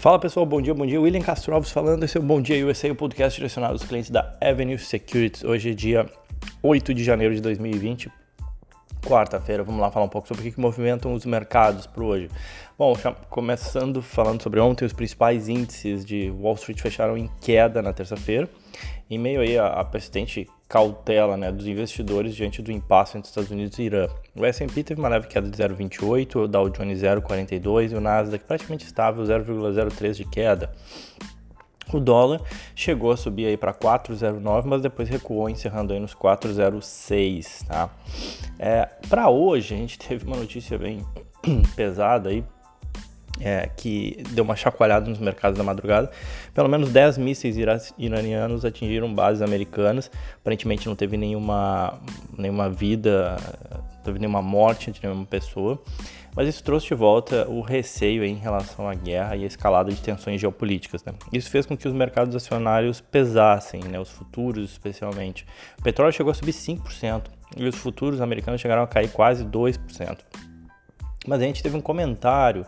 Fala pessoal, bom dia, bom dia. William Castro Alves falando, esse é o Bom Dia USA, o podcast direcionado aos clientes da Avenue Securities. Hoje é dia 8 de janeiro de 2020, quarta-feira. Vamos lá falar um pouco sobre o que movimentam os mercados para hoje. Bom, começando falando sobre ontem, os principais índices de Wall Street fecharam em queda na terça-feira, em meio aí a, persistente cautela né, dos investidores diante do impasse entre Estados Unidos e Irã. O S&P teve uma leve queda de 0,28, o Dow Jones 0,42 e o Nasdaq praticamente estável 0,03 de queda. O dólar chegou a subir aí para 4,09, mas depois recuou, encerrando aí nos 4,06, tá? É, para hoje a gente teve uma notícia bem pesada aí é, que deu uma chacoalhada nos mercados da madrugada. Pelo menos 10 mísseis iranianos atingiram bases americanas. Aparentemente não teve nenhuma, nenhuma vida, não teve nenhuma morte de nenhuma pessoa. Mas isso trouxe de volta o receio em relação à guerra e a escalada de tensões geopolíticas. Né? Isso fez com que os mercados acionários pesassem, né? os futuros especialmente. O petróleo chegou a subir 5% e os futuros americanos chegaram a cair quase 2%. Mas a gente teve um comentário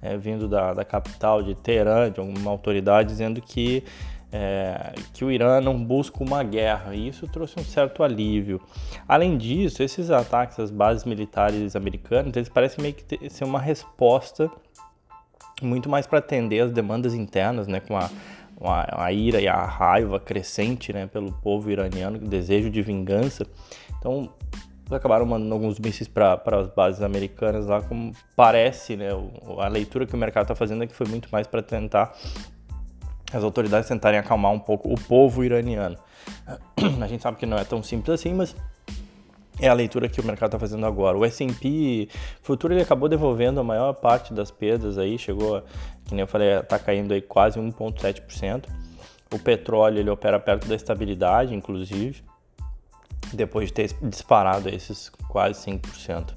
é, vindo da, da capital de Teherã, de alguma autoridade, dizendo que, é, que o Irã não busca uma guerra, e isso trouxe um certo alívio. Além disso, esses ataques às bases militares americanas, eles parecem meio que ter, ser uma resposta muito mais para atender as demandas internas, né, com a, a, a, ira e a raiva crescente né, pelo povo iraniano, o desejo de vingança. Então, acabaram mandando alguns mísseis para as bases americanas lá, como parece, né? A leitura que o mercado está fazendo é que foi muito mais para tentar as autoridades tentarem acalmar um pouco o povo iraniano. A gente sabe que não é tão simples assim, mas é a leitura que o mercado está fazendo agora. O S&P futuro ele acabou devolvendo a maior parte das perdas aí, chegou, que nem eu falei, está caindo aí quase 1,7%. O petróleo ele opera perto da estabilidade, inclusive depois de ter disparado esses quase 5%.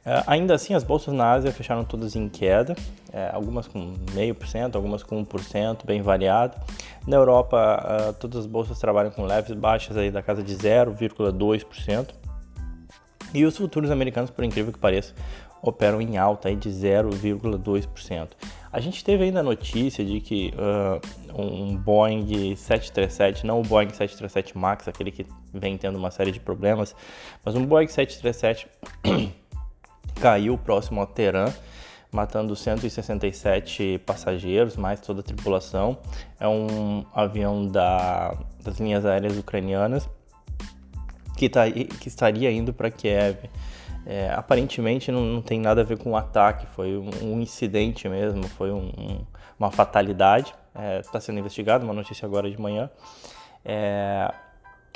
Uh, ainda assim, as bolsas na Ásia fecharam todas em queda, uh, algumas com 0,5%, algumas com 1%, bem variado. Na Europa, uh, todas as bolsas trabalham com leves baixas aí da casa de 0,2%. E os futuros americanos, por incrível que pareça, operam em alta aí de 0,2%. A gente teve ainda a notícia de que uh, um Boeing 737, não o Boeing 737 MAX, aquele que vem tendo uma série de problemas, mas um Boeing 737 caiu próximo a Teherã, matando 167 passageiros, mais toda a tripulação. É um avião da, das linhas aéreas ucranianas que, tá, que estaria indo para Kiev. É, aparentemente não, não, tem nada a ver com o um ataque, foi um, um, incidente mesmo, foi um, uma fatalidade. Está é, tá sendo investigado, uma notícia agora de manhã. É,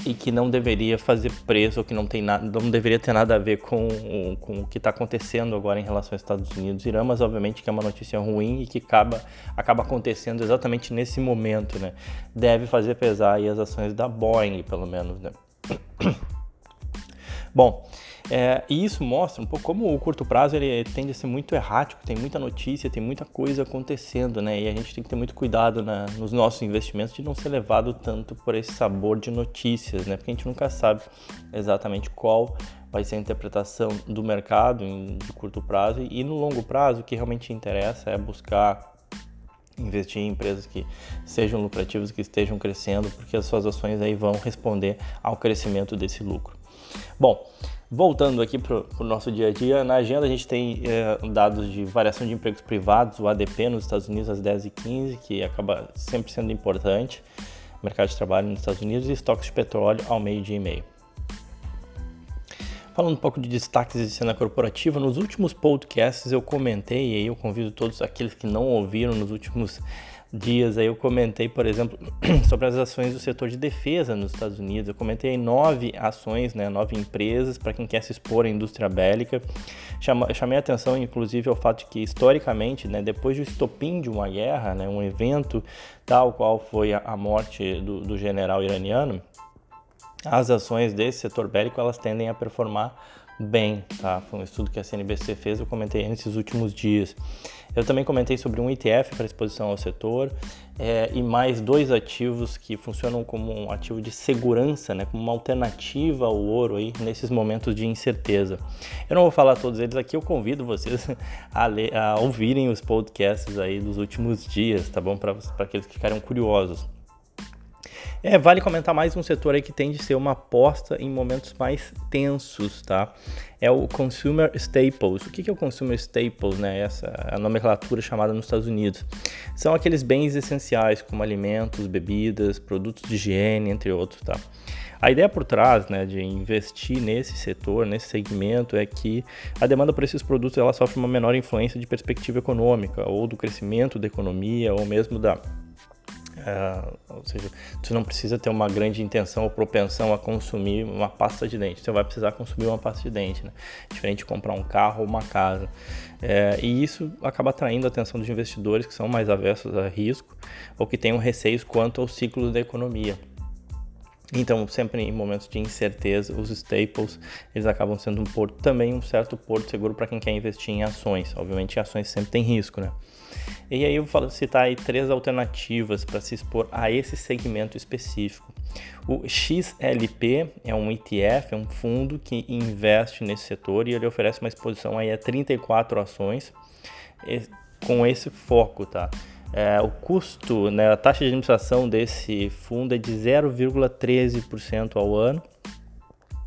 e que não deveria fazer preço, ou que não, tem nada, não deveria ter nada a ver com, com o que está acontecendo agora em relação aos Estados Unidos e Irã, mas obviamente que é uma notícia ruim e que acaba, acaba acontecendo exatamente nesse momento, né? Deve fazer pesar as ações da Boeing, pelo menos, né? Bom, é, e isso mostra um pouco como o curto prazo ele tende a ser muito errático, tem muita notícia, tem muita coisa acontecendo, né? E a gente tem que ter muito cuidado na, nos nossos investimentos de não ser levado tanto por esse sabor de notícias, né? Porque a gente nunca sabe exatamente qual vai ser a interpretação do mercado em, de curto prazo e no longo prazo o que realmente interessa é buscar investir em empresas que sejam lucrativas, que estejam crescendo, porque as suas ações aí vão responder ao crescimento desse lucro. Bom, Voltando aqui para o nosso dia a dia, na agenda a gente tem é, dados de variação de empregos privados, o ADP nos Estados Unidos às 10h15, que acaba sempre sendo importante, mercado de trabalho nos Estados Unidos, e estoques de petróleo ao meio-dia e meio. Falando um pouco de destaques de cena corporativa, nos últimos podcasts eu comentei, e aí eu convido todos aqueles que não ouviram nos últimos dias aí eu comentei, por exemplo, sobre as ações do setor de defesa nos Estados Unidos. Eu comentei nove ações, né, nove empresas para quem quer se expor à indústria bélica. Chamei a atenção, inclusive, ao fato de que, historicamente, né, depois do estopim de uma guerra, né, um evento tal qual foi a, a morte do, do, general iraniano, as ações desse setor bélico elas tendem a performar bem, tá? Foi um estudo que a CNBC fez, eu comentei nesses últimos dias. Eu também comentei sobre um ETF para exposição ao setor é, e mais dois ativos que funcionam como um ativo de segurança, né, como uma alternativa ao ouro aí nesses momentos de incerteza. Eu não vou falar todos eles aqui, eu convido vocês a, ler, a ouvirem os podcasts aí dos últimos dias, tá bom? Para aqueles que ficaram curiosos. É, vale comentar mais um setor aí que tende a ser uma aposta em momentos mais tensos, tá? É o Consumer Staples. O que é o Consumer Staples, né? Essa a nomenclatura chamada nos Estados Unidos. São aqueles bens essenciais como alimentos, bebidas, produtos de higiene, entre outros, tá? A ideia por trás né, de investir nesse setor, nesse segmento, é que a demanda por esses produtos ela sofre uma menor influência de perspectiva econômica, ou do crescimento da economia, ou mesmo da Uh, ou seja, você não precisa ter uma grande intenção ou propensão a consumir uma pasta de dente. Você vai precisar consumir uma pasta de dente, né? Diferente de comprar um carro ou uma casa. É, e isso acaba atraindo a atenção dos investidores que são mais avessos a risco ou que tenham receios quanto ao ciclo da economia. Então, sempre em momentos de incerteza, os staples eles acabam sendo um porto também um certo porto seguro para quem quer investir em ações. Obviamente, ações sempre tem risco, né? E aí eu vou citar aí três alternativas para se expor a esse segmento específico. O XLP é um ETF, é um fundo que investe nesse setor e ele oferece uma exposição aí a 34 ações com esse foco, tá? É, o custo, né, a taxa de administração desse fundo é de 0,13% ao ano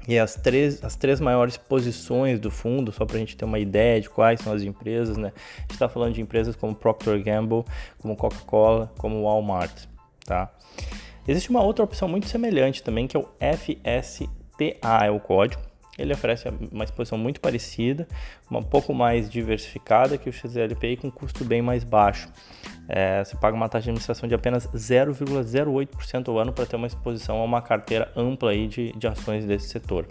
e as três, as três maiores posições do fundo, só para a gente ter uma ideia de quais são as empresas, né? A gente está falando de empresas como Procter Gamble, como Coca-Cola, como Walmart, tá? Existe uma outra opção muito semelhante também, que é o FSTA, é o código. Ele oferece uma exposição muito parecida, um pouco mais diversificada que o XLP e com custo bem mais baixo. É, você paga uma taxa de administração de apenas 0,08% ao ano para ter uma exposição a uma carteira ampla aí de, de ações desse setor.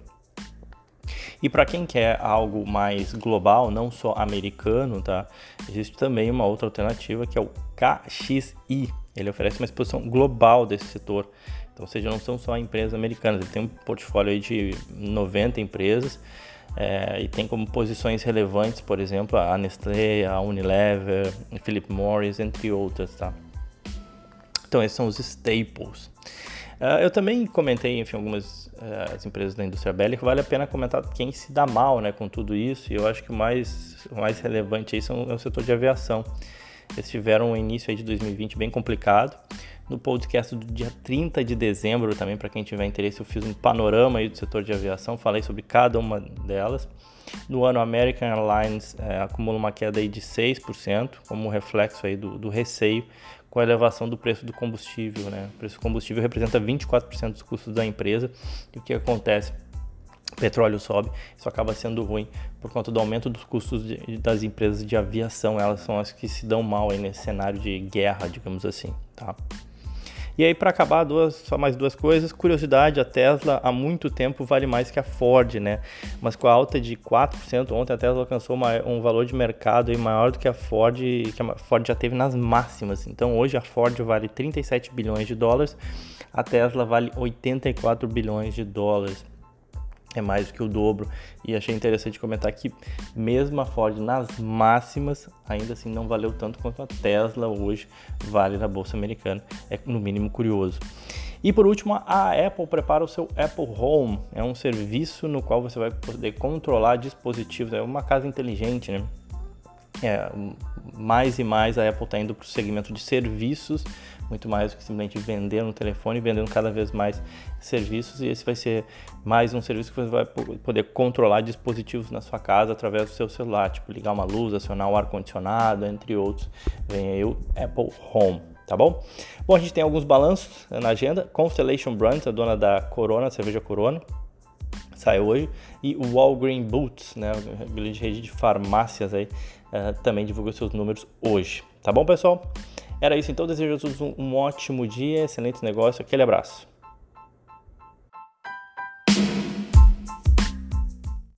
E para quem quer algo mais global, não só americano, tá? Existe também uma outra alternativa que é o KXI. Ele oferece uma exposição global desse setor. Então, ou seja, não são só empresas americanas, ele tem um portfólio aí de 90 empresas é, e tem como posições relevantes, por exemplo, a Nestlé, a Unilever, a Philip Morris, entre outras, tá? Então, esses são os staples. Uh, eu também comentei, enfim, algumas uh, as empresas da indústria bélica, vale a pena comentar quem se dá mal né, com tudo isso, e eu acho que o mais, o mais relevante aí são, é o setor de aviação. Eles tiveram um início aí de 2020 bem complicado, no podcast do dia 30 de dezembro, também para quem tiver interesse, eu fiz um panorama aí do setor de aviação, falei sobre cada uma delas. No ano, American Airlines é, acumula uma queda aí de 6%, como reflexo aí do, do receio com a elevação do preço do combustível. Né? O preço do combustível representa 24% dos custos da empresa. E o que acontece? O petróleo sobe, isso acaba sendo ruim por conta do aumento dos custos de, das empresas de aviação. Elas são as que se dão mal aí nesse cenário de guerra, digamos assim. Tá? E aí, para acabar, duas, só mais duas coisas. Curiosidade, a Tesla há muito tempo vale mais que a Ford, né? Mas com a alta de 4%, ontem a Tesla alcançou uma, um valor de mercado aí maior do que a Ford, que a Ford já teve nas máximas. Então hoje a Ford vale 37 bilhões de dólares, a Tesla vale 84 bilhões de dólares é mais do que o dobro. E achei interessante comentar que mesmo a Ford nas máximas, ainda assim não valeu tanto quanto a Tesla hoje vale na bolsa americana. É no mínimo curioso. E por último, a Apple prepara o seu Apple Home. É um serviço no qual você vai poder controlar dispositivos. É uma casa inteligente, né? É, mais e mais a Apple está indo para o segmento de serviços muito mais do que simplesmente vender no telefone, vendendo cada vez mais serviços e esse vai ser mais um serviço que você vai poder controlar dispositivos na sua casa através do seu celular, tipo ligar uma luz, acionar o ar condicionado, entre outros. Vem aí o Apple Home tá bom? Bom, a gente tem alguns balanços na agenda. Constellation Brands, a dona da Corona, cerveja Corona, sai hoje. E o Walgreen Boots, né, grande rede de farmácias aí, uh, também divulgou seus números hoje. Tá bom, pessoal? Era isso então, desejo a todos um, ótimo dia, excelente negócio, aquele abraço.